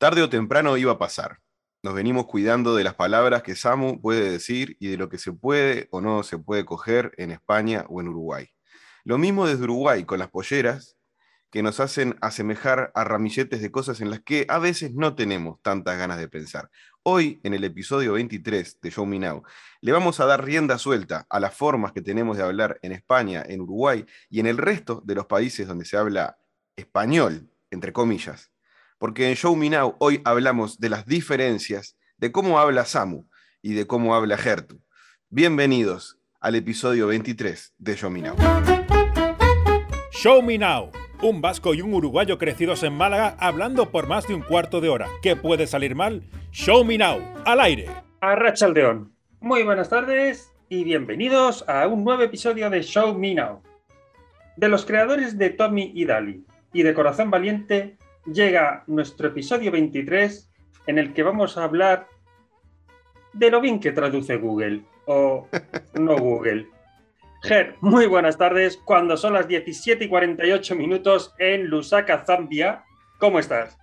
Tarde o temprano iba a pasar. Nos venimos cuidando de las palabras que Samu puede decir y de lo que se puede o no se puede coger en España o en Uruguay. Lo mismo desde Uruguay con las polleras que nos hacen asemejar a ramilletes de cosas en las que a veces no tenemos tantas ganas de pensar. Hoy, en el episodio 23 de Show Me Now, le vamos a dar rienda suelta a las formas que tenemos de hablar en España, en Uruguay y en el resto de los países donde se habla español, entre comillas porque en Show Me Now hoy hablamos de las diferencias de cómo habla Samu y de cómo habla Gertu. Bienvenidos al episodio 23 de Show Me Now. Show Me Now, un vasco y un uruguayo crecidos en Málaga hablando por más de un cuarto de hora. ¿Qué puede salir mal? Show Me Now, al aire. Arrachaldeón. Muy buenas tardes y bienvenidos a un nuevo episodio de Show Me Now. De los creadores de Tommy y Dali y de Corazón Valiente, llega nuestro episodio 23 en el que vamos a hablar de lo bien que traduce Google o no Google. Ger, muy buenas tardes. Cuando son las 17 y 48 minutos en Lusaka, Zambia, ¿cómo estás?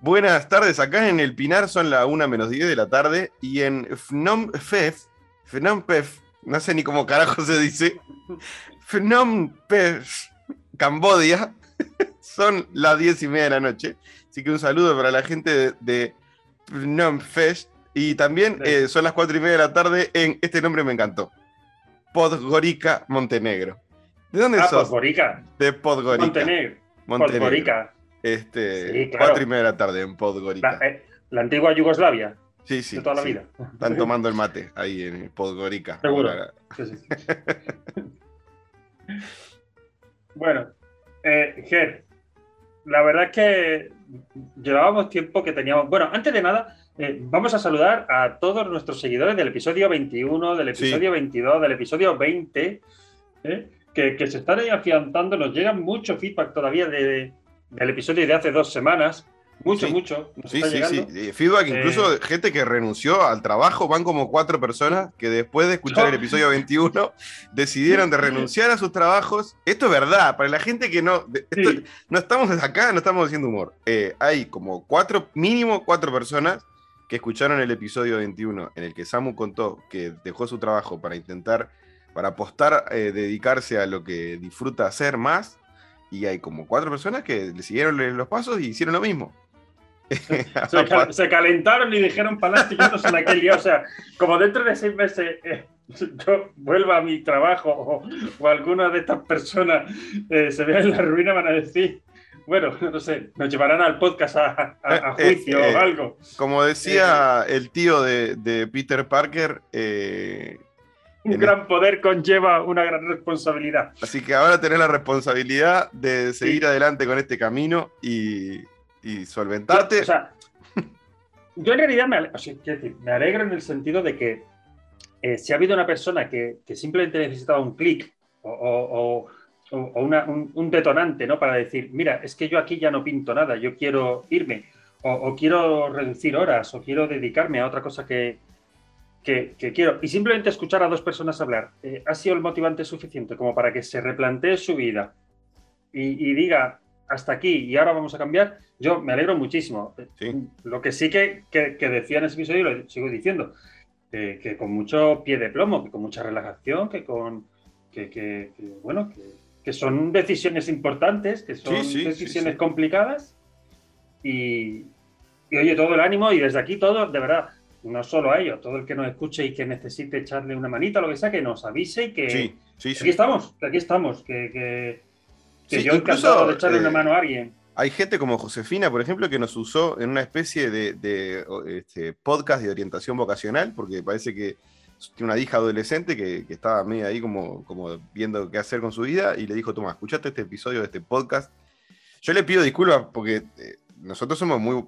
Buenas tardes, acá en el Pinar son las 1 menos 10 de la tarde y en Phnom Penh, Phnom Penh, no sé ni cómo carajo se dice, Phnom Penh, Cambodia, son las diez y media de la noche. Así que un saludo para la gente de, Phnom Fest. Y también eh, son las cuatro y media de la tarde en este nombre me encantó. Podgorica, Montenegro. ¿De dónde ah, sos? Podgorica. De Podgorica. Montenegro. Podgorica. Este, Cuatro y media de la tarde en Podgorica. Eh, la, antigua Yugoslavia. Sí, sí. De toda la vida. Están tomando el mate ahí en Podgorica. Seguro. bueno, eh, Ger, la verdad es que llevábamos tiempo que teníamos. Bueno, antes de nada, eh, vamos a saludar a todos nuestros seguidores del episodio 21, del episodio 22, del episodio 20, eh, que, se están ahí afianzando. Nos llegan mucho feedback todavía del episodio de hace dos semanas. Mucho, mucho. sí, sí, sí. Feedback, incluso eh, gente que renunció al trabajo, van como cuatro personas que después de escuchar el episodio 21 decidieron de renunciar a sus trabajos. Esto es verdad, para la gente que no. no estamos acá, no estamos haciendo humor. Eh, hay como cuatro, mínimo cuatro personas que escucharon el episodio 21 en el que Samu contó que dejó su trabajo para intentar, para apostar, eh, dedicarse a lo que disfruta hacer más. Y hay como cuatro personas que le siguieron los pasos y hicieron lo mismo. se, calentaron y dijeron adelante en aquel día. O sea, como dentro de seis meses eh, yo vuelva a mi trabajo o, alguna de estas personas eh, se vea en la ruina, van a decir, bueno, no sé, nos llevarán al podcast a, eh, juicio o algo. Como decía el tío de, Peter Parker, un gran poder conlleva una gran responsabilidad. Así que ahora tenés la responsabilidad de seguir adelante con este camino y, y solventarte. Yo, o en realidad me alegro, en el sentido de que eh, si ha habido una persona que, simplemente necesitaba un clic o, un, detonante ¿no? para decir, mira, es que yo aquí ya no pinto nada, yo quiero irme, o, quiero reducir horas, o quiero dedicarme a otra cosa que, que, quiero, y simplemente escuchar a dos personas hablar, eh, ha sido el motivante suficiente como para que se replantee su vida y diga, hasta aquí y ahora vamos a cambiar, yo me alegro muchísimo. Lo que sí que, decía en ese episodio, lo sigo diciendo, que con mucho pie de plomo, que con mucha relajación, que con que, bueno, que, son decisiones importantes, que son decisiones complicadas y, oye, todo el ánimo y desde aquí todo, de verdad, no solo a ellos, todo el que nos escuche y que necesite echarle una manita, lo que sea, que nos avise y que aquí estamos, que aquí estamos, que que yo de echarle una eh, mano a alguien. Hay gente como Josefina, por ejemplo, que nos usó en una especie de, este, podcast de orientación vocacional, porque parece que tiene una hija adolescente que, estaba medio ahí como, como viendo qué hacer con su vida y le dijo, toma, escuchate este episodio de este podcast. Yo le pido disculpas porque eh, nosotros somos muy,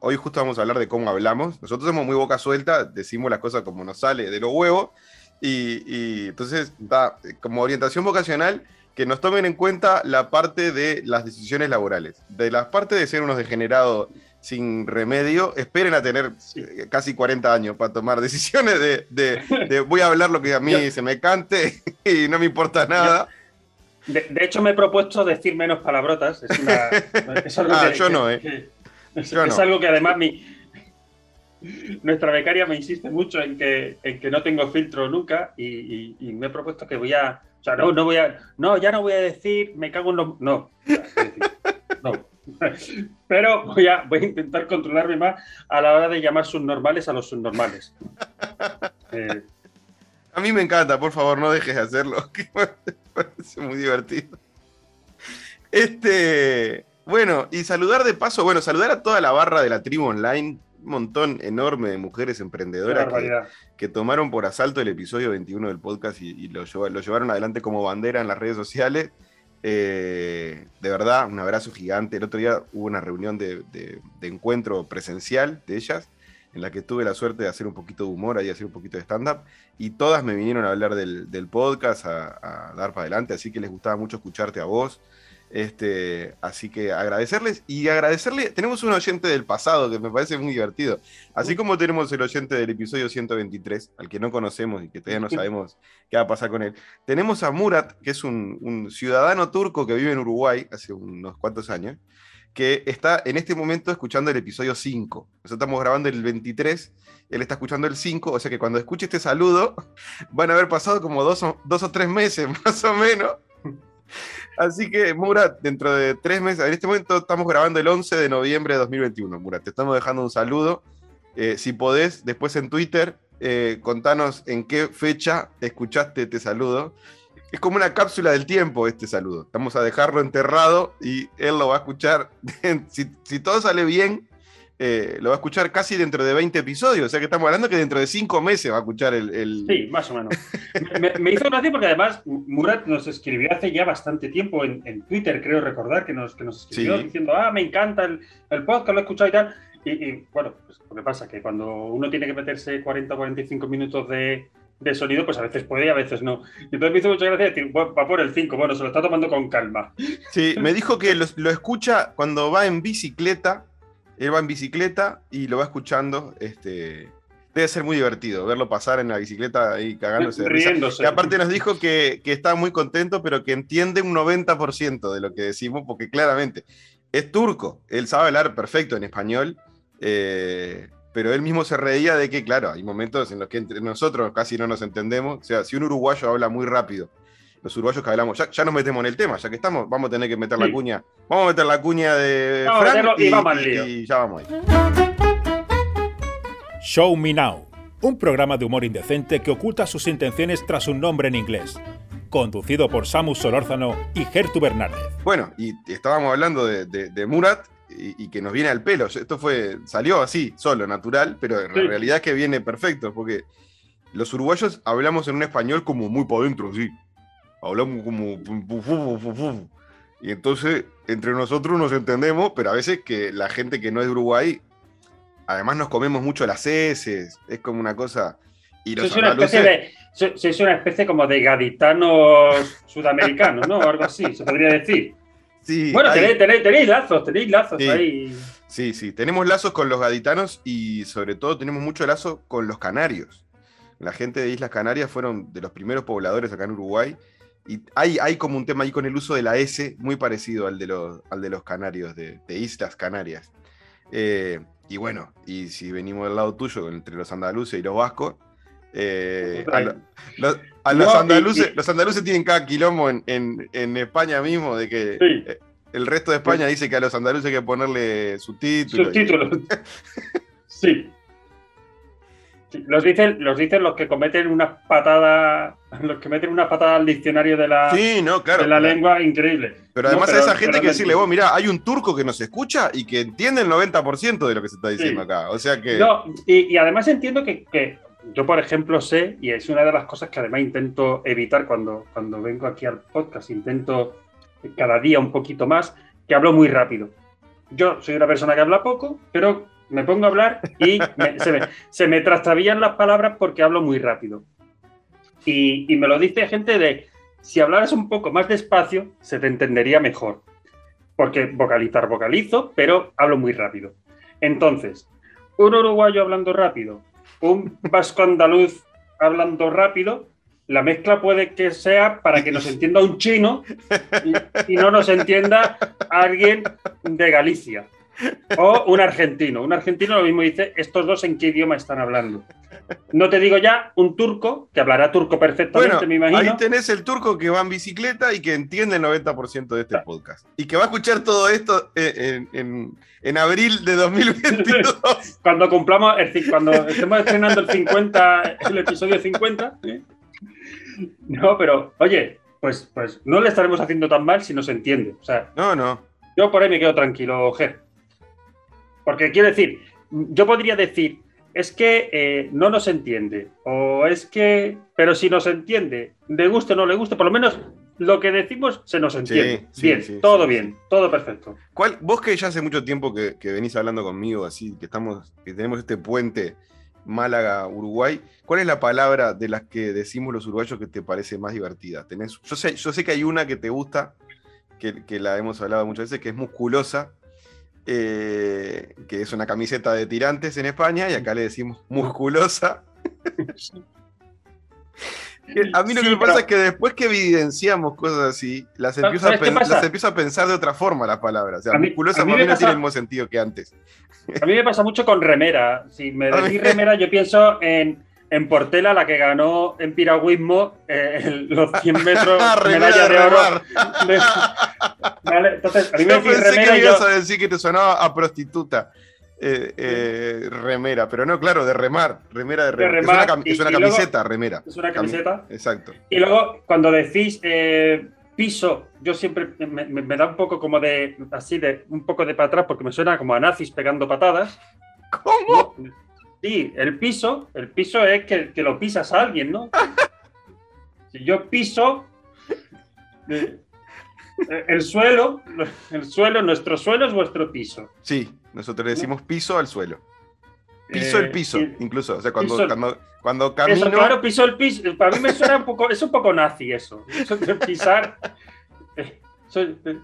hoy justo vamos a hablar de cómo hablamos, nosotros somos muy boca suelta, decimos las cosas como nos sale de los huevos y, y entonces, da, como orientación vocacional que nos tomen en cuenta la parte de las decisiones laborales. De la parte de ser unos degenerados sin remedio, esperen a tener eh, casi 40 años para tomar decisiones de, voy a hablar lo que a mí se me cante y no me importa nada. de, hecho, me he propuesto decir menos palabrotas. Es una, ah, yo no, ¿eh? Es, algo que además mi, nuestra becaria me insiste mucho en que, en que no tengo filtro nunca y, me he propuesto que voy a. O sea, no, no voy a. No, ya no voy a decir, me cago en los. No. no. Pero voy a, voy a intentar controlarme más a la hora de llamar subnormales a los subnormales. Eh, a mí me encanta, por favor, no dejes de hacerlo, que parece muy divertido. Este, bueno, y saludar de paso, bueno, saludar a toda la barra de la tribu online, montón enorme de mujeres emprendedoras que, tomaron por asalto el episodio 21 del podcast y, lo, llevaron adelante como bandera en las redes sociales. Eh, de verdad, un abrazo gigante. El otro día hubo una reunión de, encuentro presencial de ellas, en la que tuve la suerte de hacer un poquito de humor y hacer un poquito de stand-up, y todas me vinieron a hablar del, podcast, a, a, dar para adelante, así que les gustaba mucho escucharte a vos. Este, así que agradecerles y agradecerle. Tenemos un oyente del pasado que me parece muy divertido. Así como tenemos el oyente del episodio 123, al que no conocemos y que todavía no sabemos qué va a pasar con él. Tenemos a Murat, que es un, ciudadano turco que vive en Uruguay hace unos cuantos años, que está en este momento escuchando el episodio 5. Nosotros estamos grabando el 23, él está escuchando el 5, o sea que cuando escuche este saludo van a haber pasado como dos dos o tres meses más o menos Así que, Murat, dentro de tres meses, en este momento estamos grabando el 11 de noviembre de 2021. Murat, te estamos dejando un saludo. Eh, si podés, después en Twitter, eh, contanos en qué fecha escuchaste este saludo. Es como una cápsula del tiempo este saludo. Vamos a dejarlo enterrado y él lo va a escuchar. si todo sale bien, eh, lo va a escuchar casi dentro de 20 episodios. O sea que estamos hablando que dentro de 5 meses va a escuchar el. Sí, más o menos. me, hizo gracia porque además Murat nos escribió hace ya bastante tiempo en, Twitter, creo recordar, que nos, que nos escribió diciendo: Ah, me encanta el, el, podcast, lo he escuchado y tal. Y, bueno, pues lo que pasa que cuando uno tiene que meterse 40 o 45 minutos de, de sonido, pues a veces puede y a veces no. Y entonces me hizo mucha gracia decir, va por el 5, bueno, se lo está tomando con calma. Sí, me dijo que lo escucha cuando va en bicicleta él va en bicicleta y lo va escuchando. Este, debe ser muy divertido verlo pasar en la bicicleta y cagándose Riéndose. Y aparte nos dijo que, está muy contento, pero que entiende un 90% de lo que decimos, porque claramente es turco. Él sabe hablar perfecto en español. Eh, pero él mismo se reía de que, claro, hay momentos en los que entre nosotros casi no nos entendemos. O sea, si un uruguayo habla muy rápido los uruguayos que hablamos, ya, nos metemos en el tema, ya que estamos, vamos a tener que meter la cuña. Vamos a meter la cuña de Frank y, ya vamos ahí. Show Me Now, un programa de humor indecente que oculta sus intenciones tras un nombre en inglés. Conducido por Samus Solórzano y Gertu Bernárdez. Bueno, y estábamos hablando de, Murat, y, que nos viene al pelo. Esto fue, salió así, solo, natural, pero en realidad es que viene perfecto, porque los uruguayos hablamos en un español como muy por dentro, sí hablamos como... Y entonces entre nosotros nos entendemos, pero a veces que la gente que no es de Uruguay, además nos comemos mucho las heces, es como una cosa... Y es una especie de, es una especie como de gaditanos sudamericanos, ¿no? algo así, se podría decir. Sí, bueno, tenéis, lazos, tenéis lazos ahí. Sí, sí, tenemos lazos con los gaditanos y sobre todo tenemos mucho lazo con los canarios. La gente de Islas Canarias fueron de los primeros pobladores acá en Uruguay y hay, hay como un tema ahí con el uso de la S muy parecido al de los, al de los canarios, de, Islas Canarias. Eh, y bueno, y si venimos del lado tuyo, entre los andaluces y los vascos, eh, a, los, andaluces, los andaluces tienen cada quilombo en, España mismo, de que eh, el resto de España dice que a los andaluces hay que ponerle subtítulos. Subtítulos. sí los dicen, los dicen los que cometen una patada, los que meten una patada al diccionario de la, de la lengua, increíble. Pero además a esa gente que decirle, vos, mira, hay un turco que nos escucha y que entiende el 90% de lo que se está diciendo acá. O sea que. No, y, además entiendo que, yo, por ejemplo, sé, y es una de las cosas que además intento evitar cuando, cuando vengo aquí al podcast, intento cada día un poquito más, que hablo muy rápido. Yo soy una persona que habla poco, pero me pongo a hablar y se, me, se, las palabras porque hablo muy rápido. Y, me lo dice gente de, si hablaras un poco más despacio, se te entendería mejor. Porque vocalizar vocalizo, pero hablo muy rápido. Entonces, un uruguayo hablando rápido, un vasco andaluz hablando rápido, la mezcla puede que sea para que nos entienda un chino y, y no nos entienda alguien de Galicia. O un argentino. Un argentino lo mismo dice, estos dos en qué idioma están hablando. No te digo ya un turco, que hablará turco perfectamente, Bueno, me imagino. ahí tenés el turco que va en bicicleta y que entiende el 90% de este podcast. Y que va a escuchar todo esto en, en- en- abril de 2022. Cuando cumplamos, el cuando estemos estrenando el 50, el episodio 50. ¿eh? No, pero, oye, pues, pues no le estaremos haciendo tan mal si no se entiende. O sea, No, no. yo por ahí me quedo tranquilo, Ger. Porque quiero decir, yo podría decir, es que eh, no nos entiende, o es que, pero si nos entiende, le guste o no le guste, por lo menos lo que decimos se nos entiende. sí, bien, sí, todo sí, bien, todo perfecto. ¿Cuál, vos que ya hace mucho tiempo que, que venís hablando conmigo, así que estamos, que tenemos este puente Málaga-Uruguay, ¿cuál es la palabra de las que decimos los uruguayos que te parece más divertida? Tenés, yo, sé, yo sé que hay una que te gusta, que, que la hemos hablado muchas veces, que es musculosa, eh, que es una camiseta de tirantes en España, y acá le decimos musculosa. A mí lo que me pasa es que después que evidenciamos cosas así, las ¿Sabes empiezo, a, las empiezo pensar de otra forma las palabras. O sea, A mí- musculosa a mí para me mí no pasa- tiene el mismo sentido que antes. A mí me pasa mucho con remera. Si me decís remera, yo pienso en, en Portela, la que ganó en piragüismo eh, los 100 metros medalla de de oro. De- Vale, entonces, a mí me Yo pensé remera que yo- ibas a decir que te sonaba a prostituta. Eh, eh, remera, pero no, claro, de remar. Remera de remar. que remar, es una, cam- y- es una y luego- camiseta, remera. es una Cami- camiseta. Exacto. Y luego, cuando decís eh, piso, yo siempre me, me- me da un poco como de, así de, un poco de para atrás, porque me suena como a nazis pegando patadas. ¿Cómo? Sí, el piso, el piso es que, que lo pisas a alguien, ¿no? Si yo piso eh, el suelo, el suelo, nuestro suelo es vuestro piso. Sí, nosotros le decimos piso al suelo. Piso el Eh, piso, incluso. O sea, cuando, piso- cuando, cuando camino. Eso, claro, piso el piso. Para mí me suena un poco, es un poco nazi eso. Eso de pisar. eh, soy- eh,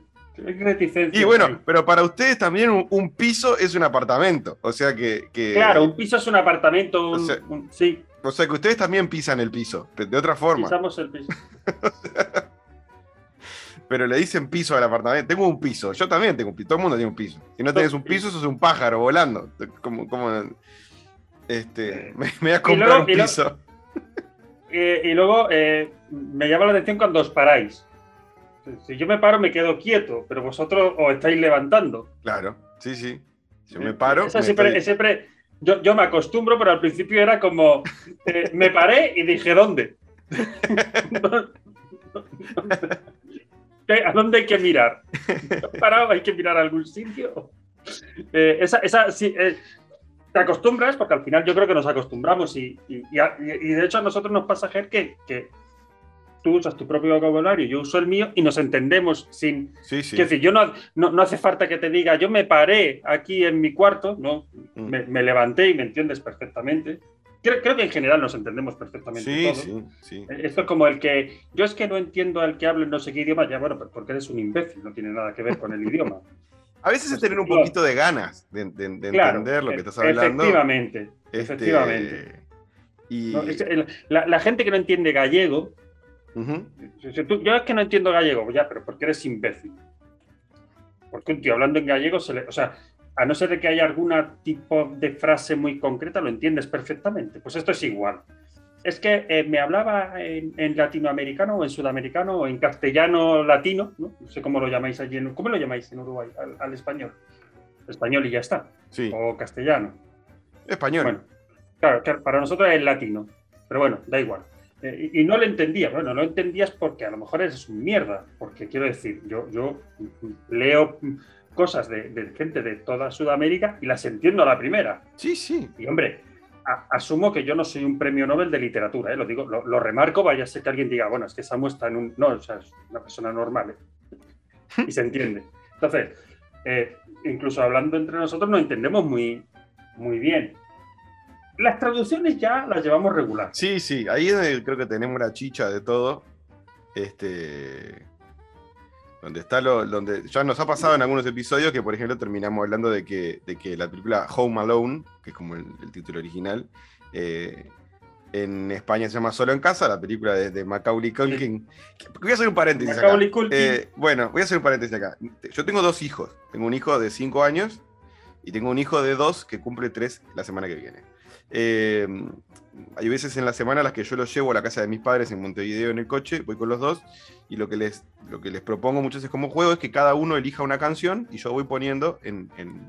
Y bueno, pero para ustedes también un, un piso es un apartamento. O sea que. que- Claro, un piso es un apartamento, un- o sea, un- sí, O sea que ustedes también pisan el piso, de de otra forma. pisamos el piso. Pero le dicen piso al apartamento. Tengo un piso. Yo también tengo un piso. Todo el mundo tiene un piso. Si no tenés un piso, sos un pájaro volando. Como, como, este, me, me voy a comprar luego- un y luego- piso. Eh, y luego eh, me llama la atención cuando os paráis. Si yo me paro, me quedo quieto, pero vosotros os estáis levantando. Claro, sí, sí. Yo me paro. Esa me siempre, estoy- siempre- yo, yo me acostumbro, pero al principio era como, eh, me paré y dije, ¿dónde? ¿Qué- ¿A dónde hay que mirar? ¿He parado? ¿Hay que mirar a algún sitio? Eh, esa, esa, sí, eh, te acostumbras, porque al final yo creo que nos acostumbramos y, y- y a- y- y de hecho a nosotros nos pasa, Ger, que, que tú usas tu propio vocabulario, yo uso el mío y nos entendemos sin, Sí, sí. Quiero decir, yo no, no, no hace falta que te diga, yo me paré aquí en mi cuarto, no, Mm. me, me levanté y me entiendes perfectamente. Creo, creo que en general nos entendemos perfectamente Sí, todos. sí, sí. Esto es como el que, yo es que no entiendo al que habla en no sé qué idioma, ya bueno, porque eres un imbécil, no tiene nada que ver con el idioma. A veces es Pues, tener un poquito de ganas de, de- de Claro, entender lo que e- estás hablando. Efectivamente, Este, efectivamente. Y, No, es- el- la, la gente que no entiende gallego, tú- yo es que no entiendo gallego, ya, pero porque eres imbécil. Porque un tío hablando en gallego, se le, o sea, a no ser de que haya algún tipo de frase muy concreta, lo entiendes perfectamente. Pues esto es igual. Es que eh, me hablaba en, en latinoamericano o en sudamericano o en castellano latino, ¿no? No sé cómo lo llamáis allí, en, ¿cómo lo llamáis en Uruguay? Al, al español. Español y ya está. Sí, O castellano. español. Bueno, claro, claro, para nosotros es latino, pero bueno, da igual. Eh, y, y no lo entendía, bueno, no lo entendías porque a lo mejor eres un mierda, porque quiero decir, yo, yo leo cosas de, de gente de toda Sudamérica y las entiendo a la primera. Sí, sí. Y hombre, a- asumo que yo no soy un premio Nobel de literatura, ¿eh? lo digo, lo, lo remarco, vaya a ser que alguien diga, bueno, es que Samu está en un. No, o sea, es una persona normal. ¿eh? Y se entiende. Entonces, eh, incluso hablando entre nosotros, nos entendemos muy, muy bien. Las traducciones ya las llevamos regular. Sí, sí, ahí es creo que tenemos la chicha de todo. Este. Donde está lo. Donde ya nos ha pasado en algunos episodios que, por ejemplo, terminamos hablando de que, de que la película Home Alone, que es como el, el título original, eh, en España se llama Solo en Casa, la película de, de Macaulay Culkin. Voy a hacer un paréntesis acá. Eh, bueno, voy a hacer un paréntesis acá. Yo tengo dos hijos. Tengo un hijo de 5 años Y tengo un hijo de dos que cumple tres la semana que viene. Eh, hay veces en la semana las que yo los llevo a la casa de mis padres en Montevideo en el coche, voy con los dos, y lo que les, lo que les propongo muchas veces como juego es que cada uno elija una canción y yo voy poniendo en, en,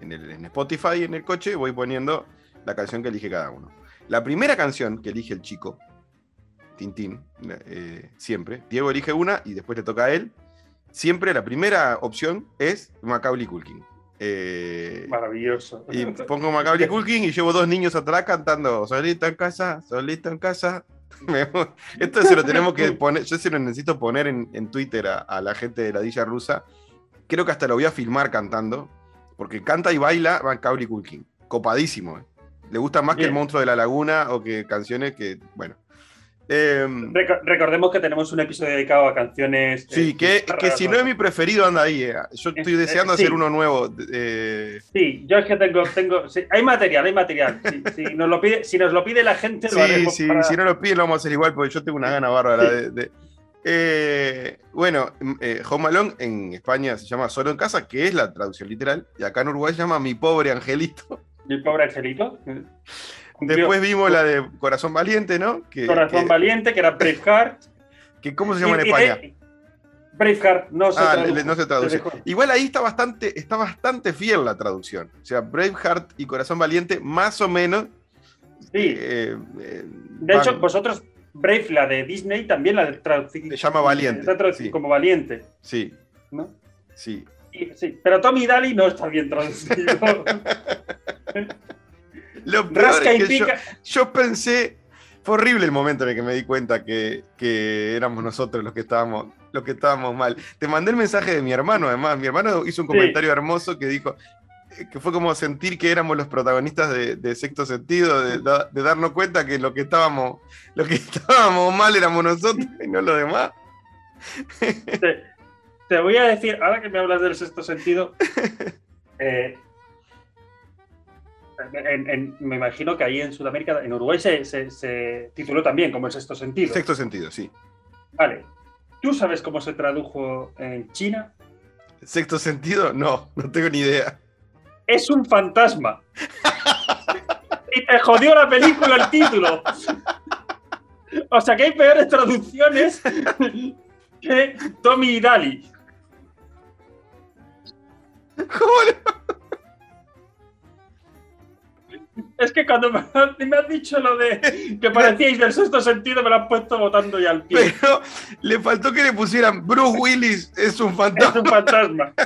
en, el, en Spotify en el coche, voy poniendo la canción que elige cada uno. La primera canción que elige el chico, Tintín, eh, siempre, Diego elige una y después le toca a él. Siempre la primera opción es Macaulay Culkin. Eh, Maravilloso. Y pongo Macaulay Culkin y llevo dos niños atrás cantando solito en casa, solito en casa. Esto se lo tenemos que poner, yo se lo necesito poner en, Twitter a, la gente de la Dilla Rusa. Creo que hasta lo voy a filmar cantando, porque canta y baila Macaulay Culkin. Copadísimo. Eh. Le gusta más que el monstruo de la laguna o que canciones que, bueno, Em, recordemos que tenemos un episodio dedicado a canciones. Sí, eh, que, si no es mi preferido, anda ahí. Eh. Yo estoy deseando hacer uno nuevo. Eh. Sí, yo es que tengo. tengo hay material, hay material. si, nos lo pide, si nos lo pide la gente, lo haremos Si no lo piden, lo vamos a hacer igual, porque yo tengo una gana bárbara de. bueno, Home Alone en España se llama Solo en Casa, que es la traducción literal, y acá en Uruguay se llama Mi Pobre Angelito. Mi Pobre Angelito. Después vimos la de Corazón Valiente, ¿no? Corazón Valiente, que era Braveheart. Que, ¿Cómo se llama en España? Braveheart no se, ah, no se traduce. Igual ahí está bastante, está bastante fiel la traducción. O sea, Braveheart y Corazón Valiente, más o menos. Sí. Eh, eh, de hecho, vosotros, Brave, la de Disney, también la traducís. Se llama Valiente. sí. como Valiente. Sí. ¿No? Sí. sí. Pero Tommy Daly no está bien traducido. Lo peor es que yo, pensé, fue horrible el momento en el que me di cuenta que, éramos nosotros los que estábamos los que estábamos mal. Te mandé el mensaje de mi hermano, además. Mi hermano hizo un comentario hermoso que dijo eh, que fue como sentir que éramos los protagonistas de, sexto sentido, de, darnos cuenta que lo que estábamos, lo que estábamos mal éramos nosotros y no los demás. Te, te voy a decir, ahora que me hablas del sexto sentido, eh, me imagino que ahí en Sudamérica, en Uruguay se, tituló también como el sexto sentido. Sexto sentido, sí. Vale. ¿Tú sabes cómo se tradujo en China? ¿Sexto sentido? No, no tengo ni idea. Es un fantasma. y te jodió la película el título. O sea que hay peores traducciones que Tommy y Dali. ¿Cómo Es que cuando me, has dicho lo de que parecíais del sexto sentido, me lo has puesto votando ya al pie. Pero le faltó que le pusieran Bruce Willis es un fantasma. Es un fantasma.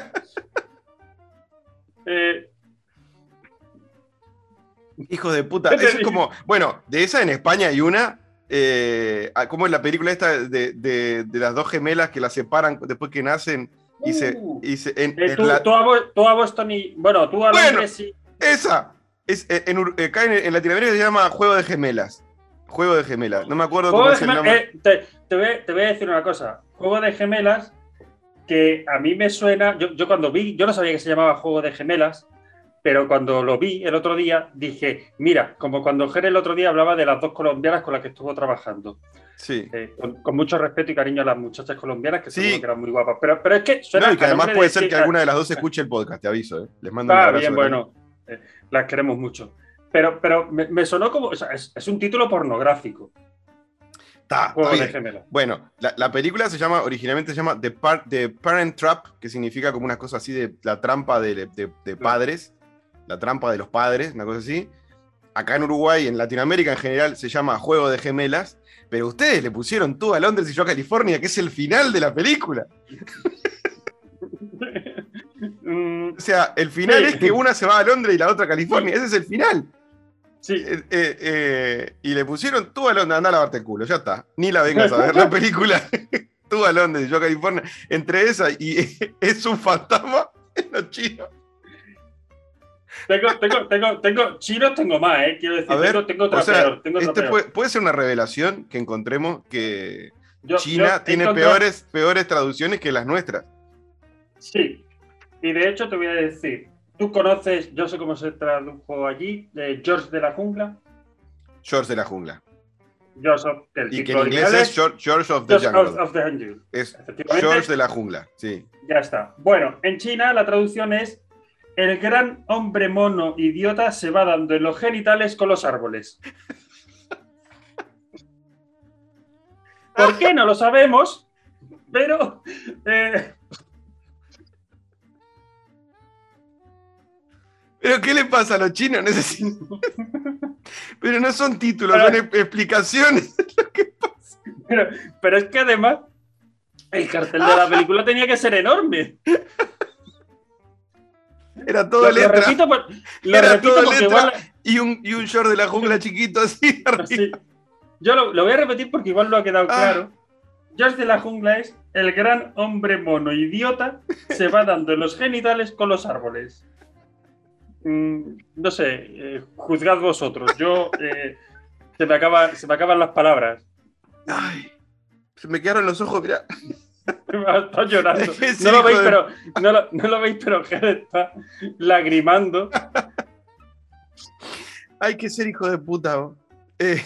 Eh, Hijo de puta. Eso es como. Bueno, de esa en España hay una. Eh, como en la película esta de, las dos gemelas que las separan después que nacen y se. Uh. Y en, eh, tú, a, Boston y. Bueno, tú a bueno, Esa. Es, eh, en, en, Latinoamérica se llama Juego de Gemelas. Juego de Gemelas. No me acuerdo cómo es el nombre. Eh, te, voy, a decir una cosa. Juego de Gemelas, que a mí me suena. Yo, cuando vi, yo no sabía que se llamaba Juego de Gemelas, pero cuando lo vi el otro día, dije, mira, como cuando Jerez el otro día hablaba de las dos colombianas con las que estuvo trabajando. Sí. Eh, con, mucho respeto y cariño a las muchas colombianas que, sí. que eran muy guapas. Pero, pero es que suena. No, y que además puede ser que alguna de las dos escuche el podcast, te aviso. Les mando un ah, abrazo. bien, bueno las queremos mucho. Pero, pero me, sonó como, es, un título pornográfico. Está, Bueno, la, película se llama, originalmente se llama The, Parent Trap, que significa como una cosa así de la trampa de, padres, la trampa de los padres, una cosa así. Acá en Uruguay, en Latinoamérica en general, se llama Juego de Gemelas, pero ustedes le pusieron tú a Londres y yo a California, que es el final de la película. Mm, o sea, el final es que una se va a Londres y la otra a California. Ese es el final. Sí. Eh, eh, eh, y le pusieron tú a Londres, anda a lavarte el culo, ya está. Ni la vengas a ver la película. tú a Londres y yo a California. Entre esa y es un fantasma en los chinos. Tengo, tengo, tengo, tengo, chinos tengo más, ¿eh? Quiero decir, tengo, tengo otra este puede, ser una revelación que encontremos que China tiene peores, peores traducciones que las nuestras. Sí, y de hecho te voy a decir, tú conoces, yo sé cómo se tradujo allí, de George de la Jungla. George de la Jungla. George of, y que en inglés es George, of the Jungle. Es George de la Jungla, sí. Ya está. Bueno, en China la traducción es el gran hombre mono idiota se va dando en los genitales con los árboles. ¿Por qué? No lo sabemos, pero... eh, ¿Pero qué le pasa a los chinos? Necesitan- Pero no son títulos, Pero- son e- explicaciones. pero, pero es que además el cartel de la película tenía que ser enorme. Era todo Lo, lo letra. repito, por- lo Era repito todo porque letra. igual... Y un, y un short de la jungla chiquito así. Yo lo, lo voy a repetir porque igual no ha quedado Ah. claro. George de la jungla es el gran hombre mono idiota se va dando en los genitales con los árboles. Mm, no sé, eh, juzgad vosotros. Yo eh, se, me acaba, se me acaban las palabras. Ay, se me quedaron los ojos, mirá. Estoy llorando. Es No lo veis, de- pero no lo, no lo veis, pero está lagrimando. Hay que ser hijo de puta. Eh,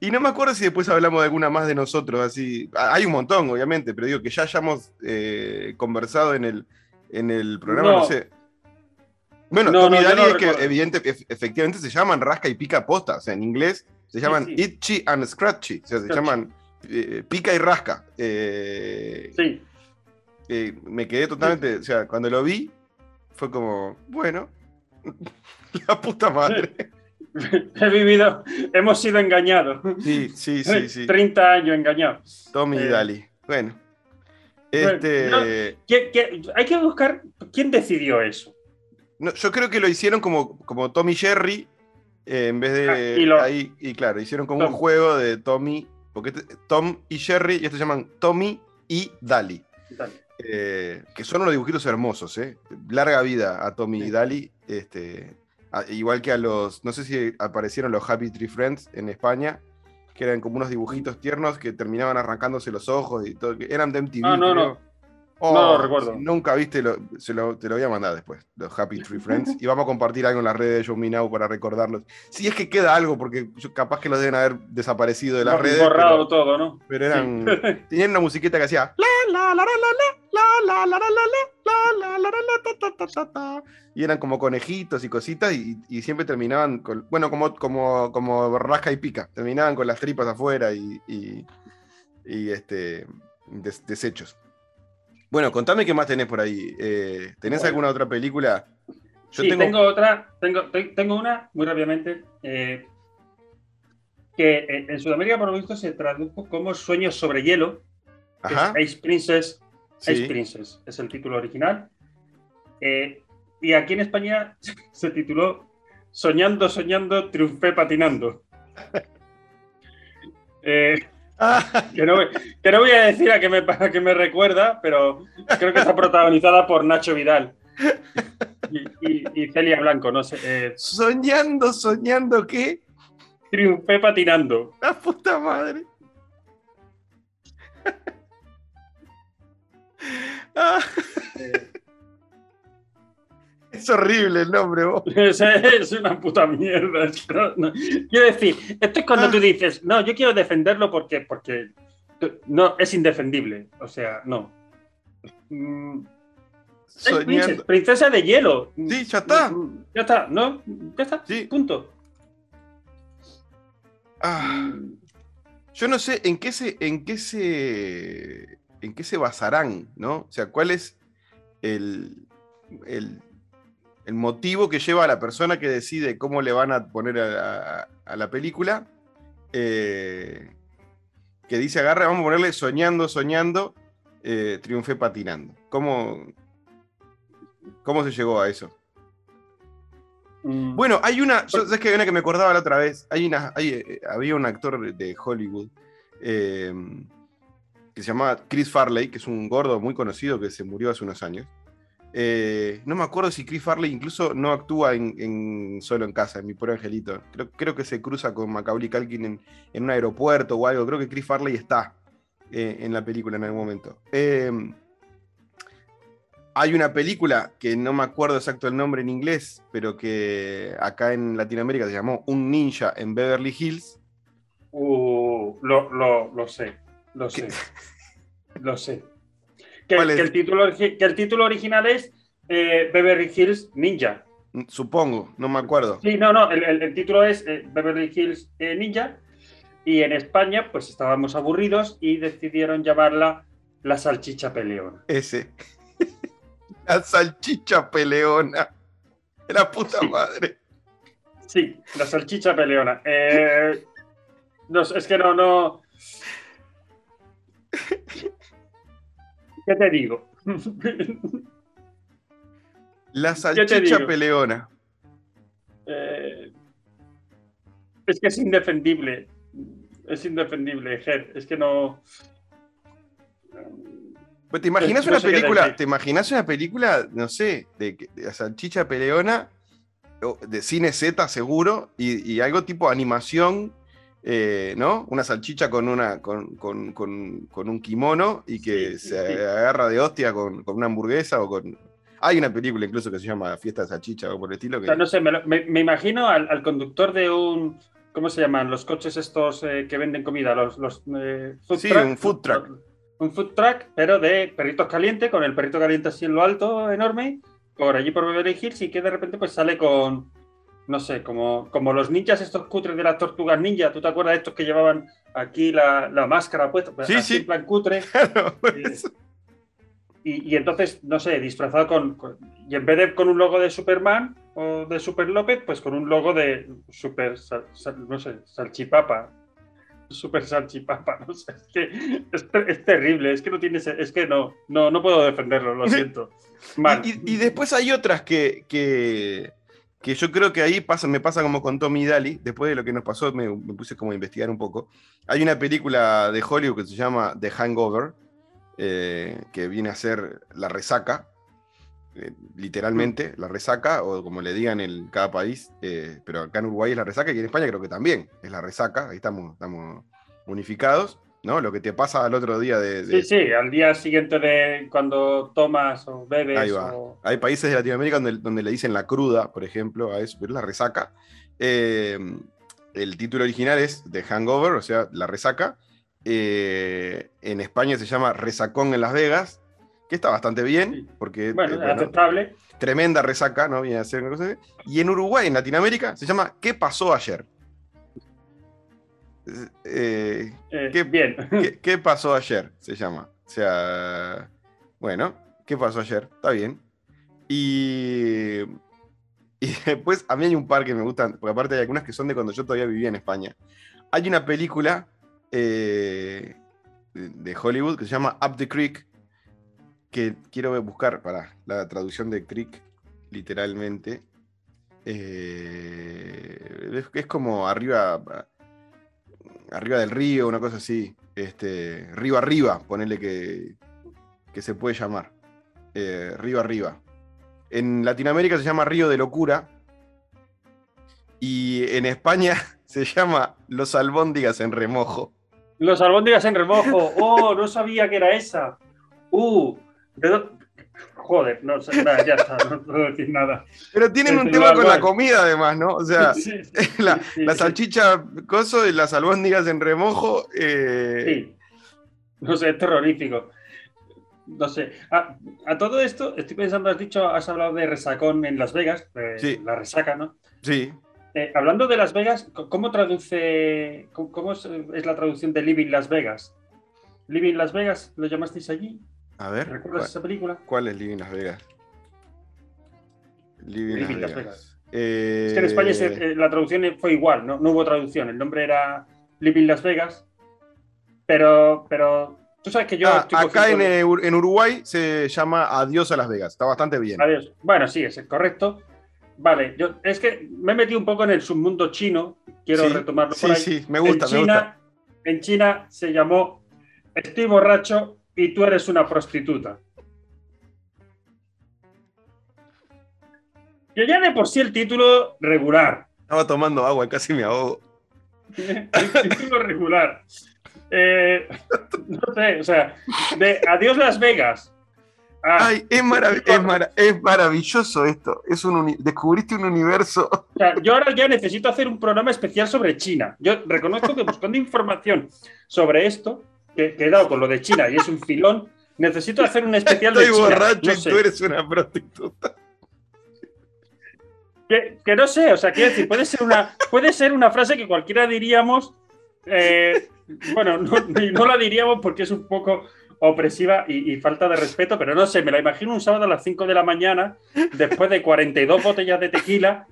y no me acuerdo si después hablamos de alguna más de nosotros, así. Ah, Hay un montón, obviamente, pero digo que ya hayamos conversado en el, en el programa, no, No. sé. Bueno, No, Tommy no, Daly no es que evidente, ef- efectivamente se llaman rasca y pica posta. O sea, en inglés se llaman sí. itchy and scratchy. O sea, se llaman eh, pica y rasca. Eh, Sí. eh, me quedé totalmente, o sea, cuando lo vi, fue como, bueno, la puta madre. He vivido, hemos sido engañados. Sí, sí, sí, sí. 30 años engañados. Tommy Eh, Daly. Bueno. Bueno, Este, ¿Qué- qué- hay que buscar quién decidió eso. No, yo creo que lo hicieron como, como Tommy Jerry, eh, en vez de Ah, y lo- ahí, y claro, hicieron como Tom. un juego de Tommy, porque este- Tom y Jerry, y estos se llaman Tommy y. Dale. eh, que son unos dibujitos hermosos, ¿eh? Larga vida a Tommy Sí. y Daly. Este, a- igual que a los. No sé si aparecieron los Happy Tree Friends en España, que eran como unos dibujitos tiernos que terminaban arrancándose los ojos y todo. que eran de MTV. Ah, no, creo. no. No lo recuerdo. Nunca viste, se lo, te lo voy a mandar después, los Happy Tree Friends. y vamos a compartir algo en las redes de Show Me para recordarlos. Si es que queda algo, porque capaz que los deben haber desaparecido de las no, redes. Borrado pero, todo, ¿no? Pero eran. Sí. tenían una musiqueta que hacía. Y eran como conejitos y cositas y, siempre terminaban con. Bueno, como, como, como rasca y pica. Terminaban con las tripas afuera y. y, este. Des, desechos. Bueno, contame qué más tenés por ahí. Eh, ¿Tenés Bueno. alguna otra película? Yo sí, tengo... otra, tengo, te- tengo una, muy rápidamente, eh, que eh, en Sudamérica por lo visto se tradujo como Sueños sobre hielo, que Ajá. es Ace Princess, Sí. Princess, es el título original. Eh, y aquí en España se tituló Soñando, soñando, triunfé patinando. Eh, que, no, voy- que no voy a decir a qué me, a qué me recuerda, pero creo que está protagonizada por Nacho Vidal y, y- y Celia Blanco, no sé. eh, soñando, soñando, ¿qué? triunfé patinando. La puta madre. Ah, Eh, es horrible el nombre, vos. es, es una puta mierda. no- no. Quiero decir, esto es cuando Ah. tú dices, no, yo quiero defenderlo porque, porque no, es indefendible. O sea, no. Mm, princesa de hielo. Sí, ya está. Mm, Ya está, ¿no? Ya está. Sí. Punto. Ah, yo no sé en qué se, en qué se, en qué se basarán, ¿no? O sea, cuál es el, el, el motivo que lleva a la persona que decide cómo le van a poner a, a- a la película, eh, que dice, agarra, vamos a ponerle soñando, soñando, eh, triunfé patinando. ¿Cómo, ¿Cómo se llegó a eso? Mm, Bueno, hay una, yo, ¿sabes que hay una que me acordaba la otra vez? Hay una, hay, eh, había un actor de Hollywood eh, que se llamaba Chris Farley, que es un gordo muy conocido que se murió hace unos años. Eh, no me acuerdo si Chris Farley incluso no actúa en, en Solo en Casa, en Mi Pobre Angelito. Creo, creo que se cruza con Macaulay Culkin en, en un aeropuerto o algo. Creo que Chris Farley está eh, en la película en algún momento. Eh, hay una película que no me acuerdo exacto el nombre en inglés, pero que acá en Latinoamérica se llamó Un Ninja en Beverly Hills. uh, lo, lo, lo sé, lo sé, lo sé. Que, el título, que el título original es eh, Beverly Hills Ninja. Supongo, no me acuerdo. Sí, no, no, el, el- el título es eh, Beverly Hills eh, Ninja. Y en España, pues estábamos aburridos y decidieron llamarla La Salchicha Peleona. Ese. La salchicha peleona. La puta Sí. madre. Sí, La Salchicha Peleona. Eh, no, es que no, no. ¿Qué te digo? La salchicha peleona. Eh, es que es indefendible. Es indefendible, Ger. Es que no. Pues, ¿Te imaginas No una película? ¿Te imaginas una película, no sé, de, de la salchicha peleona, de cine Z seguro, y, y algo tipo animación, eh, ¿no? Una salchicha con, una, con, con- con- con un kimono y que Sí, sí, se agarra de hostia con, con una hamburguesa o con. Hay una película incluso que se llama Fiesta de Salchicha o por el estilo. O Que... sea, no sé, me, lo- me- me imagino al, al conductor de un. ¿Cómo se llaman? Los coches estos eh, que venden comida, los, los eh, food Sí, truck. un food truck. Un food truck, pero de perritos calientes, con el perrito caliente así en lo alto, enorme, por allí por Beverly Hills, y que de repente pues sale con. No sé, como, como los ninjas estos cutres de las tortugas ninja. ¿Tú te acuerdas de estos que llevaban aquí la, la máscara puesta? Pues Sí, así sí. en plan cutre. Claro, Eh, Y, y entonces, no sé, disfrazado con, con- Y en vez de con un logo de Superman o de Super López, pues con un logo de Super. sal- sal- no sé, Salchipapa. Super Salchipapa, no sé. Es que es, ter- es terrible, es que no tiene. Es que no, no, no puedo defenderlo, lo siento. Mal. Y, y- y después hay otras que, que, que yo creo que ahí pasa, me pasa como con Tommy Daly. Después de lo que nos pasó, me, puse como a investigar un poco. Hay una película de Hollywood que se llama The Hangover, eh, que viene a ser La Resaca, eh, literalmente, La Resaca, o como le digan en cada país, eh, pero acá en Uruguay es La Resaca y en España creo que también es La Resaca, ahí estamos, estamos unificados, ¿no? Lo que te pasa al otro día de... de- Sí, sí, al día siguiente de cuando tomas o bebes. Ahí va. o- Hay países de Latinoamérica donde, donde le dicen la cruda, por ejemplo, a eso, pero la resaca. Eh, el título original es The Hangover, o sea, la resaca. Eh, en España se llama Resacón en Las Vegas, que está bastante bien, Sí. porque Bueno, eh, bueno, aceptable. tremenda resaca, ¿no? Viene a ser una cosa así. Y en Uruguay, en Latinoamérica, se llama ¿Qué pasó ayer? Eh, eh, qué- bien. ¿Qué, qué pasó ayer? Se llama. O sea, bueno, ¿qué pasó ayer? Está bien. Y, y después, a mí hay un par que me gustan, porque aparte hay algunas que son de cuando yo todavía vivía en España. Hay una película eh, de Hollywood que se llama Up the Creek, que quiero buscar para la traducción de Creek, literalmente. Eh, es, es como arriba, arriba del río, una cosa así. Este, río arriba, ponele que, que se puede llamar. Eh, río arriba. En Latinoamérica se llama Río de Locura. Y en España se llama Los albóndigas en remojo. Los albóndigas en remojo. Oh, no sabía que era esa. Uh, ¿de Joder, no sé, nada, ya está, no puedo decir nada. Pero tienen un Sí, tema con la comida además, ¿no? O sea, Sí, sí, la, sí, la sí. salchicha coso y las albóndigas en remojo. eh, Sí. No sé, es terrorífico. No sé. A, a todo esto, estoy pensando, has dicho, has hablado de resacón en Las Vegas, Sí. la resaca, ¿no? sí. Eh, hablando de Las Vegas, ¿cómo traduce, cómo, cómo es, es la traducción de Living Las Vegas? ¿Living Las Vegas lo llamasteis allí? A ver. ¿Recuerdas ¿cuál, esa película? cuál es Living Las Vegas? Living, Living Las Vegas. Vegas. Eh, Es que en España se- eh, la traducción fue igual, ¿no? no hubo traducción. El nombre era Living Las Vegas, pero, pero tú sabes que yo... ah, acá en, eh, en Uruguay se llama Adiós a Las Vegas. Está bastante bien. Adiós. Bueno, sí, es correcto. Vale, yo es que me he metido un poco en el submundo chino, quiero Sí, retomarlo sí, por ahí. sí, me gusta, en me China, gusta. En China se llamó Estoy borracho y tú eres una prostituta. Que ya de por sí el título regular. Estaba tomando agua, casi me ahogo. el título regular. Eh, no sé, o sea, de Adiós Las Vegas. a- Ay, es, marav- es mara- es maravilloso esto. Es un uni- descubriste un universo. O sea, yo ahora ya necesito hacer un programa especial sobre China. Yo reconozco que buscando información sobre esto, que, que he dado con lo de China y es un filón, necesito hacer un especial de Estoy China, borracho no y sé. tú eres una prostituta. Que, que no sé, o sea, quiero decir, puede ser una, puede ser una frase que cualquiera diríamos. eh, bueno, no la diríamos porque es un poco opresiva y, y falta de respeto, pero no sé, me la imagino un sábado a las 5 de la mañana, después de 42 botellas de tequila,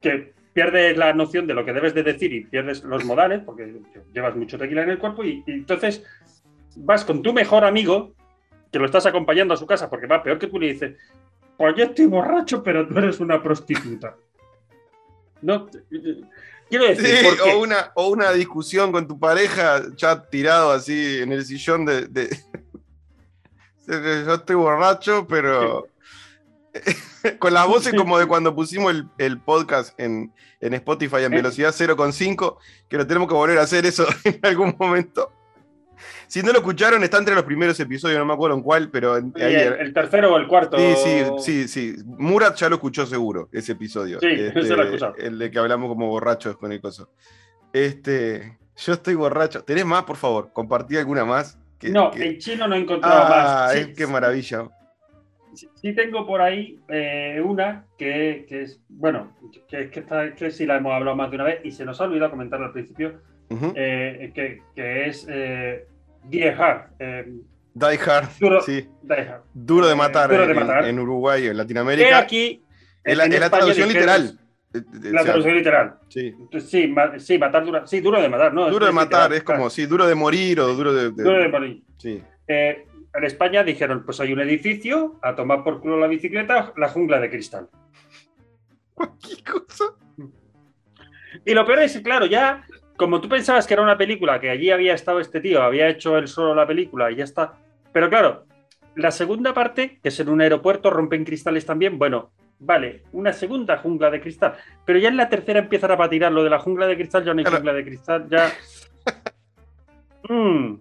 que pierdes la noción de lo que debes de decir y pierdes los modales, porque llevas mucho tequila en el cuerpo, y, y entonces vas con tu mejor amigo, que lo estás acompañando a su casa porque va peor que tú, y le dices, pues yo estoy borracho, pero tú eres una prostituta. No, quiero decir, Sí, porque- o, una, o una discusión con tu pareja ya tirado así en el sillón de... de- Yo estoy borracho, pero... con las voces Sí. como de cuando pusimos el, el podcast en, en Spotify en Eh. velocidad 0,5, que lo tenemos que volver a hacer eso en algún momento. Si no lo escucharon, está entre los primeros episodios, no me acuerdo en cuál, pero ahí el, el tercero o el cuarto. Sí, sí, sí, sí. Murat ya lo escuchó seguro, ese episodio. Sí, ese lo he escuchado. El de que hablamos como borrachos con el coso. Este, yo estoy borracho. ¿Tenés más, por favor? Compartí alguna más. Que- No, que- en chino no he encontrado Ah, más. Sí, es- qué maravilla. Sí, sí tengo por ahí eh, una que, que es, bueno, que, que, está- que sí la hemos hablado más de una vez y se nos ha olvidado comentarlo al principio, Ujú. eh, que, que es eh, Die Hard. eh, Die Hard, Duro- sí. Die Hard. Duro de matar, Duro de en, matar. en Uruguay, en Que Latinoamérica. aquí. es la, en es la traducción literal. Eh, eh, La o sea, traducción literal. sí. Sí, ma- sí, matar duro. Sí, duro de matar, ¿no? Duro de Es matar, literal, es como, claro. sí, duro de morir o duro de. de- Duro de morir. Sí. Eh, en España dijeron, pues hay un edificio, a tomar por culo la bicicleta, la jungla de cristal. Cualquier cosa. Y lo peor es que, claro, ya, como tú pensabas que era una película, que allí había estado este tío, había hecho él solo la película y ya está. Pero claro, la segunda parte, que es en un aeropuerto, rompen cristales también, bueno, vale, una segunda jungla de cristal. Pero ya en la tercera empiezan a patinar lo de la jungla de cristal, ya no hay Claro. jungla de cristal, ya... Mm.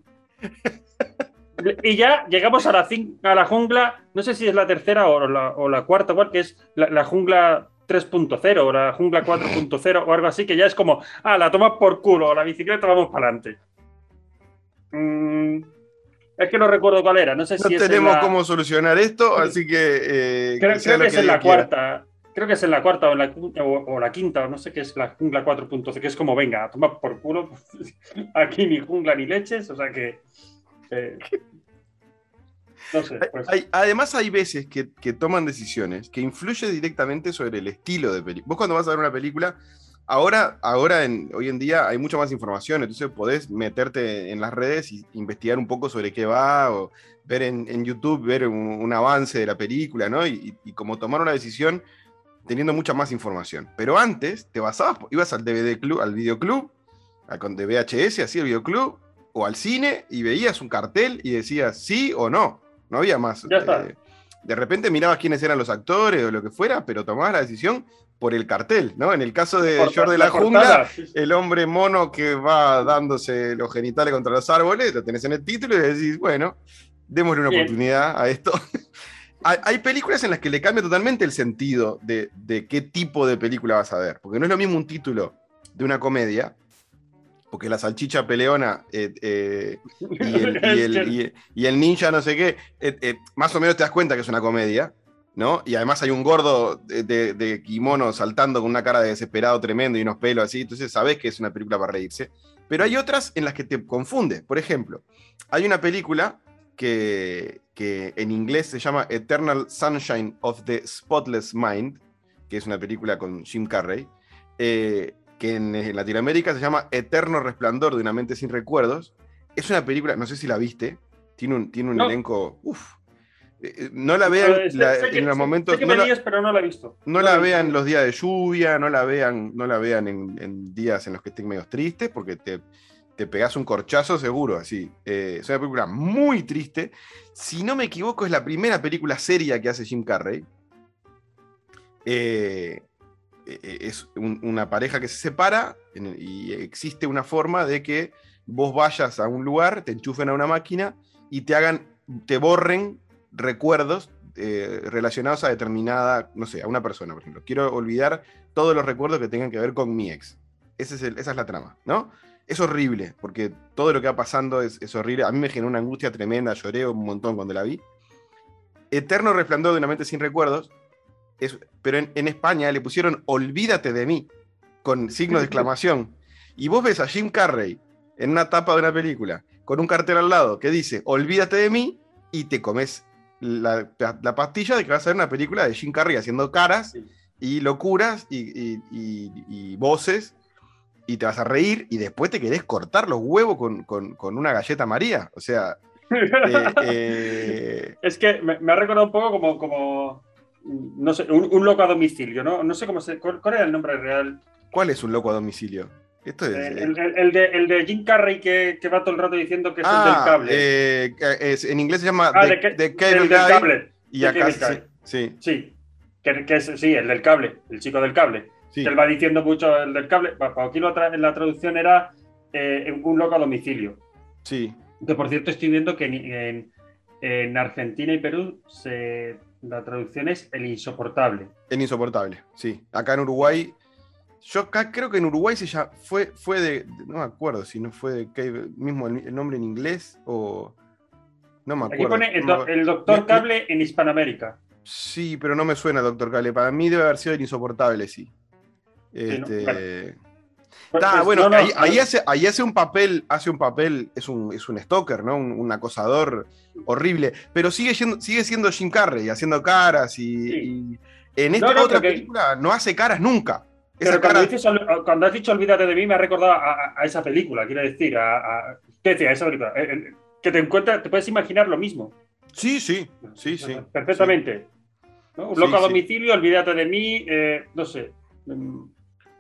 Y ya llegamos a la, cin- a la jungla, no sé si es la tercera o la, o la cuarta, que es la, la jungla 3.0 o la jungla 4.0 o algo así, que ya es como, ah, la tomas por culo, la bicicleta, vamos para adelante. es que no recuerdo cuál era, no sé No si es tenemos la- cómo solucionar esto, así que. eh, Creo, que creo es en la quiera. cuarta. Creo que es en la cuarta o, en la, cu- o, o la quinta, o no sé qué es la jungla 4.0, que es como, venga, a tomar por culo. Aquí ni jungla ni leches, o sea que. Eh, no sé. pues, Hay- además, hay veces que, que toman decisiones que influyen directamente sobre el estilo de película. Vos, cuando vas a ver una película, ahora, ahora en, hoy en día hay mucha más información, entonces podés meterte en las redes y investigar un poco sobre qué va, o ver en, en YouTube, ver un, un avance de la película, ¿no? Y, y- y como tomar una decisión teniendo mucha más información. Pero antes, te basabas, ibas al DVD club, al videoclub, al con de VHS, así el videoclub, o al cine, y veías un cartel y decías sí o no. No había más. Ya está. eh, de repente mirabas quiénes eran los actores o lo que fuera, pero tomabas la decisión por el cartel, ¿no? En el caso de George de la, Jungla, el hombre mono que va dándose los genitales contra los árboles, lo tenés en el título y decís, bueno, démosle una Bien. oportunidad a esto. hay, hay películas en las que le cambia totalmente el sentido de, de qué tipo de película vas a ver, porque no es lo mismo un título de una comedia, porque la salchicha peleona eh, eh, y, el, y el- y el- y el ninja no sé qué, eh, más o menos te das cuenta que es una comedia, ¿no? Y además hay un gordo de, de- de kimono saltando con una cara de desesperado tremendo y unos pelos así, entonces sabes que es una película para reírse. Pero hay otras en las que te confunde. Por ejemplo, hay una película que, que en inglés se llama Eternal Sunshine of the Spotless Mind, que es una película con Jim Carrey, eh, que en, en Latinoamérica se llama Eterno Resplandor de una mente sin recuerdos. Es una película, no sé si la viste, tiene un, tiene un No. elenco, uff. no la vean Eh, sé- la- sé que- en los momentos, sé que no la- pero no la he visto. no la vean los días de lluvia, no la vean, no la vean en, en días en los que estén medio tristes, porque te, te pegás un corchazo seguro, así. Eh, es una película muy triste. Si no me equivoco, es la primera película seria que hace Jim Carrey. Eh, eh, es un- una pareja que se separa y existe una forma de que vos vayas a un lugar, te enchufen a una máquina y te hagan, te borren recuerdos eh, relacionados a determinada, no sé, a una persona, por ejemplo. Quiero olvidar todos los recuerdos que tengan que ver con mi ex. Es esa es la trama, ¿no? es horrible, porque todo lo que va pasando es, es horrible. A mí me generó una angustia tremenda, lloré un montón cuando la vi. Eterno resplandor de una mente sin recuerdos, es, pero en, en España le pusieron Olvídate de mí, con signo de exclamación. Y vos ves a Jim Carrey en una tapa de una película, con un cartel al lado que dice Olvídate de mí, y te comes la, la pastilla de que vas a ver una película de Jim Carrey haciendo caras Sí. y locuras y, y- y- y voces, y te vas a reír, y después te querés cortar los huevos con, con- con una galleta María. O sea, eh, eh, Es que me, me ha recordado un poco como, como no sé, un, un loco a domicilio, ¿no? No sé cómo se. ¿Cuál, cuál era el nombre real? ¿cuál es un loco a domicilio? Esto es. Eh, El, el- el de, el de Jim Carrey que, que va todo el rato diciendo que es el ah, del cable. eh, es- en inglés se llama ah, The, de, que- The Cable del, Guy, cable. y acá sí, sí, Sí, que, que es, sí, el del cable, el chico del cable. sí. Que él va diciendo mucho el del cable. Aquí lo tra- en la traducción era eh, un loco a domicilio. sí. Que por cierto estoy viendo que en, en- en Argentina y Perú se, la traducción es el insoportable. El insoportable, sí. Acá en Uruguay, yo acá creo que en Uruguay se ya fue, fue de, no me acuerdo si no fue de Cable, mismo el, el nombre en inglés o no me Aquí acuerdo. pone el, do- doctor cable en Hispanoamérica. Sí, pero no me suena Doctor Cable. Para mí debe haber sido el insoportable, sí. ¿no? Este. Está, Pues, bueno, no, no, ahí, hace, ahí hace un papel, hace un papel, es un, es un stalker, ¿no? Un, un acosador horrible. Pero sigue siendo, sigue siendo Jim Carrey, haciendo caras y, Sí. y en esta no, otra película no hace caras nunca. Pero cuando, cara, dices ol- cuando has dicho olvídate de mí, me ha recordado a, esa película, quiero decir, a, a, esa película. Eh, eh, que te encuentras, te puedes imaginar lo mismo. sí, sí, sí, sí. Perfectamente. ¿no? Un Sí, loco a domicilio, olvídate de mí, eh, no sé.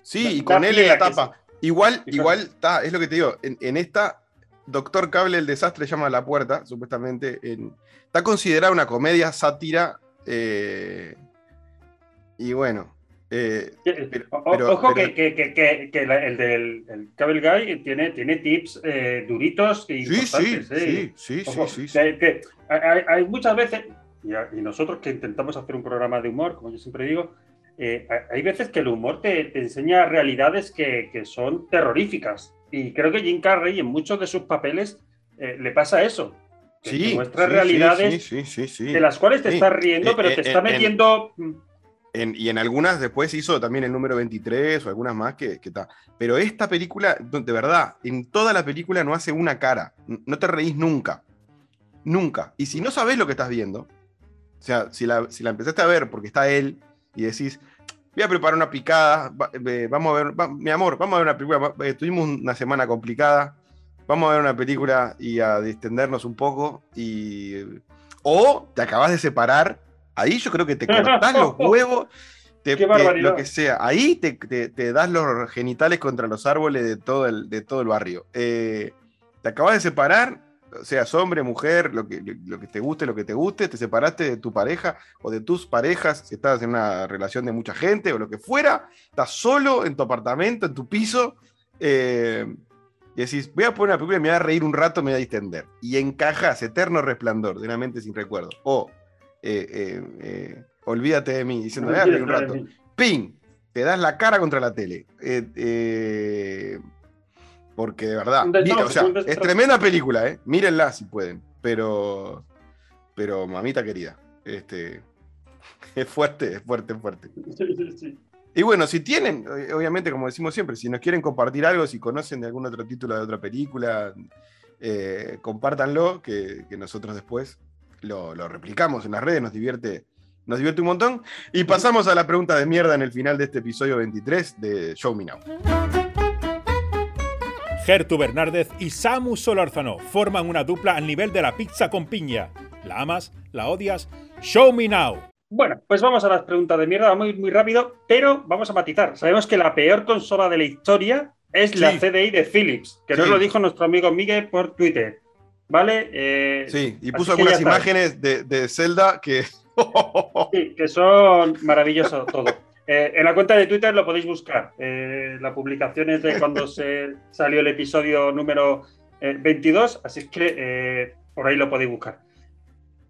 Sí, y con él en la tapa. Igual, igual, está, es lo que te digo. En, en esta, Doctor Cable, el desastre llama a la puerta, supuestamente. en- está considerada una comedia sátira. eh, y bueno. eh, pero- o- ojo pero- que, que- que- que- que la- el del el Cable Guy tiene, tiene tips eh, duritos y sí, sí, sí, sí, sí, Ojo, sí, sí. que- que hay, hay muchas veces, y, a- y nosotros que intentamos hacer un programa de humor, como yo siempre digo, eh, hay- veces que el humor te, te enseña realidades que, que son terroríficas. Y creo que Jim Carrey en muchos de sus papeles eh, le pasa eso. que te Sí, muestra sí, realidades sí, de las cuales te estás riendo, Eh, pero eh, te está en- metiendo... mm, En- y en algunas después hizo también el número 23 o algunas más que está. Pero esta película, de verdad, en toda la película no hace una cara. No te reís nunca. Nunca. Y si no sabes lo que estás viendo, o sea, si la, si la empezaste a ver porque está él y decís, voy a preparar una picada, va- eh, vamos a ver, va- mi amor, vamos a ver una película, eh, tuvimos una semana complicada, vamos a ver una película y a distendernos un poco y... O te acabas de separar, ahí yo creo que te cortás los huevos, te- te- lo que sea, ahí te, te- te das los genitales contra los árboles de todo el, de todo el barrio. Eh, te acabas de separar, seas hombre, mujer, lo que, lo que te guste, lo que te guste, te separaste de tu pareja o de tus parejas, si estás en una relación de mucha gente o lo que fuera, estás solo en tu apartamento, en tu piso, eh, y decís, voy a poner una película y me voy a reír un rato, me voy a distender. Y encajas Eterno Resplandor de una mente sin recuerdo. O eh, eh, Olvídate de mí, diciendo, me voy a reír un rato. ¡Ping! Te das la cara contra la tele. Eh, porque de verdad, mira, o sea, es tremenda película, ¿eh? Mírenla si pueden. Pero, pero mamita querida, este, es fuerte, es fuerte, es fuerte. Sí, sí, sí. Y bueno, si tienen, eh, obviamente, como decimos siempre, si nos quieren compartir algo, si conocen de algún otro título de otra película, eh, compártanlo, que, que nosotros después lo, lo replicamos en las redes, nos divierte, nos divierte un montón. Y pasamos a la pregunta de mierda en el final de este episodio 23 de Show Me Now. Gertu Bernárdez y Samu Solórzano forman una dupla al nivel de la pizza con piña. ¿La amas? ¿La odias? Show me now. Bueno, pues vamos a las preguntas de mierda, muy, muy rápido, pero vamos a matizar. Sabemos que la peor consola de la historia es la. CDI de Philips, que nos lo dijo nuestro amigo Miguel por Twitter. ¿Vale? Eh, Sí, y puso algunas imágenes de, de Zelda que... Sí, que son maravillosos todo. Eh, en la cuenta de Twitter lo podéis buscar. Eh, la publicación es de cuando se salió el episodio número eh, 22, así es que eh, por ahí lo podéis buscar.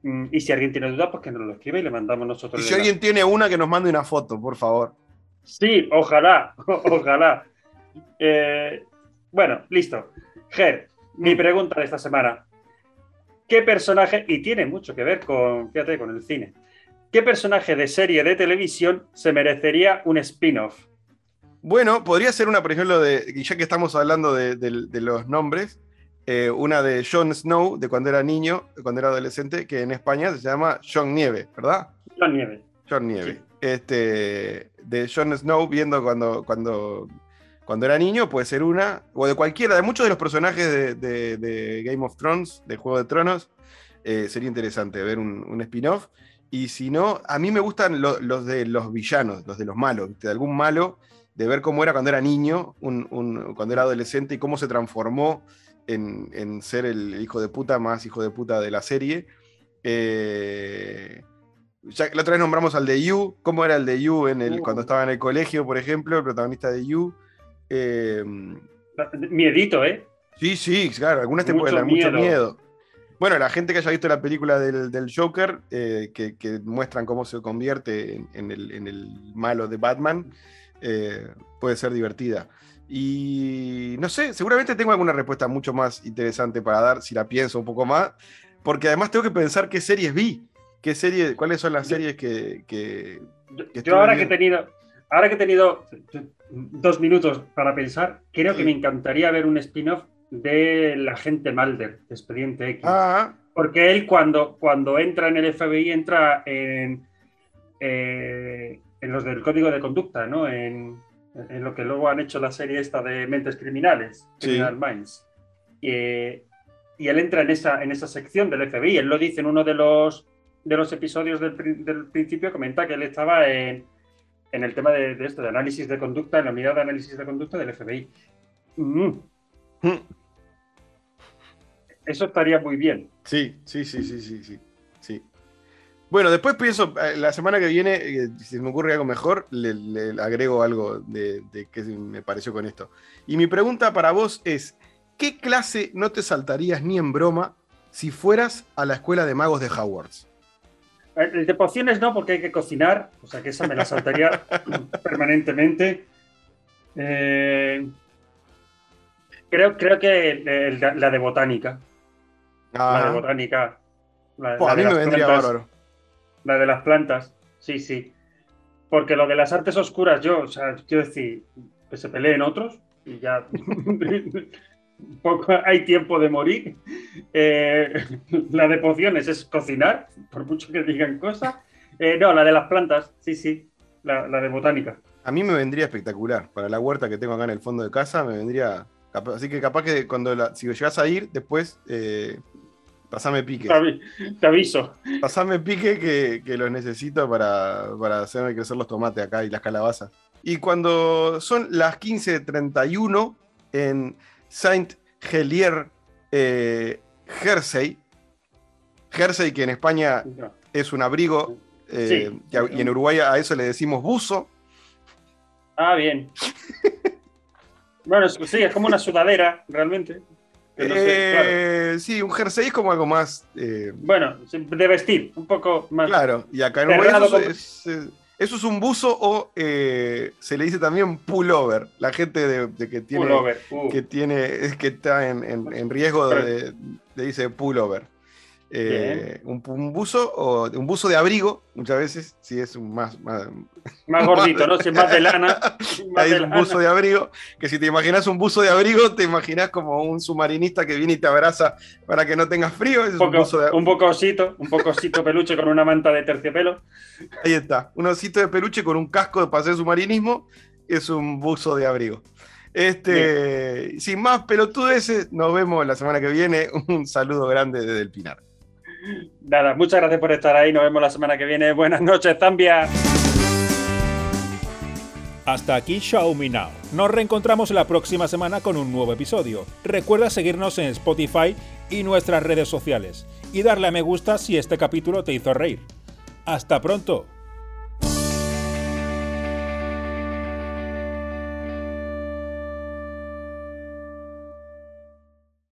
Mm, Y si alguien tiene dudas, pues que nos lo escribe y le mandamos y nosotros. el si alguien tiene una, que nos mande una foto, por favor. Sí, ojalá, ojalá. Eh, Bueno, listo. Ger, mi mm. pregunta de esta semana. ¿Qué personaje, y tiene mucho que ver con, fíjate, con el cine, qué personaje de serie de televisión se merecería un spin-off? Bueno, podría ser una, por ejemplo, de, ya que estamos hablando de, los nombres, eh, una de Jon Snow, de cuando era niño, cuando era adolescente, que en España se llama Jon Nieve, ¿verdad? Jon Nieve. Jon Nieve. Este, de Jon Snow viendo cuando, cuando, cuando era niño, puede ser una, o de cualquiera, de muchos de los personajes de, Game of Thrones, de Juego de Tronos, eh, sería interesante ver un, spin-off. Y si no, a mí me gustan los de los villanos, los de los malos, de algún malo, de ver cómo era cuando era niño, cuando era adolescente y cómo se transformó en, ser el hijo de puta más hijo de puta de la serie. Eh, la otra vez nombramos al de You, cómo era el de You en el, cuando estaba en el colegio, por ejemplo, el protagonista de You. Eh, Miedito, ¿eh? Sí, sí, claro, algunas te pueden dar mucho miedo. Bueno, la gente que haya visto la película del, Joker, eh, que, muestran cómo se convierte en, el, malo de Batman, eh, puede ser divertida. Y no sé, seguramente tengo alguna respuesta mucho más interesante para dar si la pienso un poco más, porque además tengo que pensar qué series vi, qué serie, cuáles son las series que... yo, ahora que he tenido, ahora que he tenido dos minutos para pensar, creo que me encantaría ver un spin-off de la gente Malder, de Expediente X. Ah. Porque él cuando, cuando entra en el FBI entra en, eh, en los del código de conducta, ¿no? En, en, lo que luego han hecho la serie esta de Mentes Criminales, Criminal Minds. Y, y, él entra en esa, en esa sección del FBI. Él lo dice en uno de los, de los episodios del, del principio, comenta que él estaba en, en el tema de, de, esto, de análisis de conducta, en la unidad de análisis de conducta del FBI. Mm. Mm. Eso estaría muy bien. Sí, sí, sí, sí, sí, sí. sí. Bueno, después pienso, eh, la semana que viene, eh, si me ocurre algo mejor, le, agrego algo de, de qué me pareció con esto. Y mi pregunta para vos es, ¿qué clase no te saltarías ni en broma si fueras a la escuela de magos de Hogwarts? El de pociones no, porque hay que cocinar, o sea que esa me la saltaría permanentemente. Eh, creo, creo que la de botánica. La de botánica. a mí me vendría bárbaro. La de las plantas, sí, sí. Porque lo de las artes oscuras, yo, o sea, quiero decir, que se peleen otros y ya poco hay tiempo de morir. Eh, la de pociones es cocinar, por mucho que digan cosas. Eh, no, la de las plantas, sí, sí, la, de botánica. A mí me vendría espectacular. Para la huerta que tengo acá en el fondo de casa, me vendría. Así que capaz que cuando la, si llegas a ir, después eh, pasame pique. Te aviso. Pasame pique que, que los necesito para, para hacerme crecer los tomates acá y las calabazas. Y cuando son las 15.31 en Saint Helier eh, Jersey. Jersey, que en España es un abrigo, eh, y en Uruguay a eso le decimos buzo. Ah, bien. bueno, sí, es como una sudadera, realmente. Eh, sí, un jersey es como algo más. bueno, de vestir, un poco más. Claro, y acá en Uruguay es, eso es un buzo o eh, se le dice también pullover. La gente de, que tiene uh. que tiene que está en, riesgo de, le dice pullover. Eh, un, buzo o un buzo de abrigo, muchas veces, si es un más, más, gordito, ¿no? Si es más de lana. Hay un buzo de abrigo, que si te imaginas un buzo de abrigo, te imaginas como un submarinista que viene y te abraza para que no tengas frío. un, poco, un, poco osito, un poco osito peluche con una manta de terciopelo. Ahí está, un osito de peluche con un casco de paseo submarinismo, es un buzo de abrigo. Este, sin más pelotudeces, nos vemos la semana que viene. Un saludo grande desde el Pinar. Nada, muchas gracias por estar ahí. Nos vemos la semana que viene. Buenas noches, Zambia. Hasta aquí Xiaomi Now. Nos reencontramos la próxima semana con un nuevo episodio. Recuerda seguirnos en Spotify y nuestras redes sociales y darle a me gusta si este capítulo te hizo reír. Hasta pronto.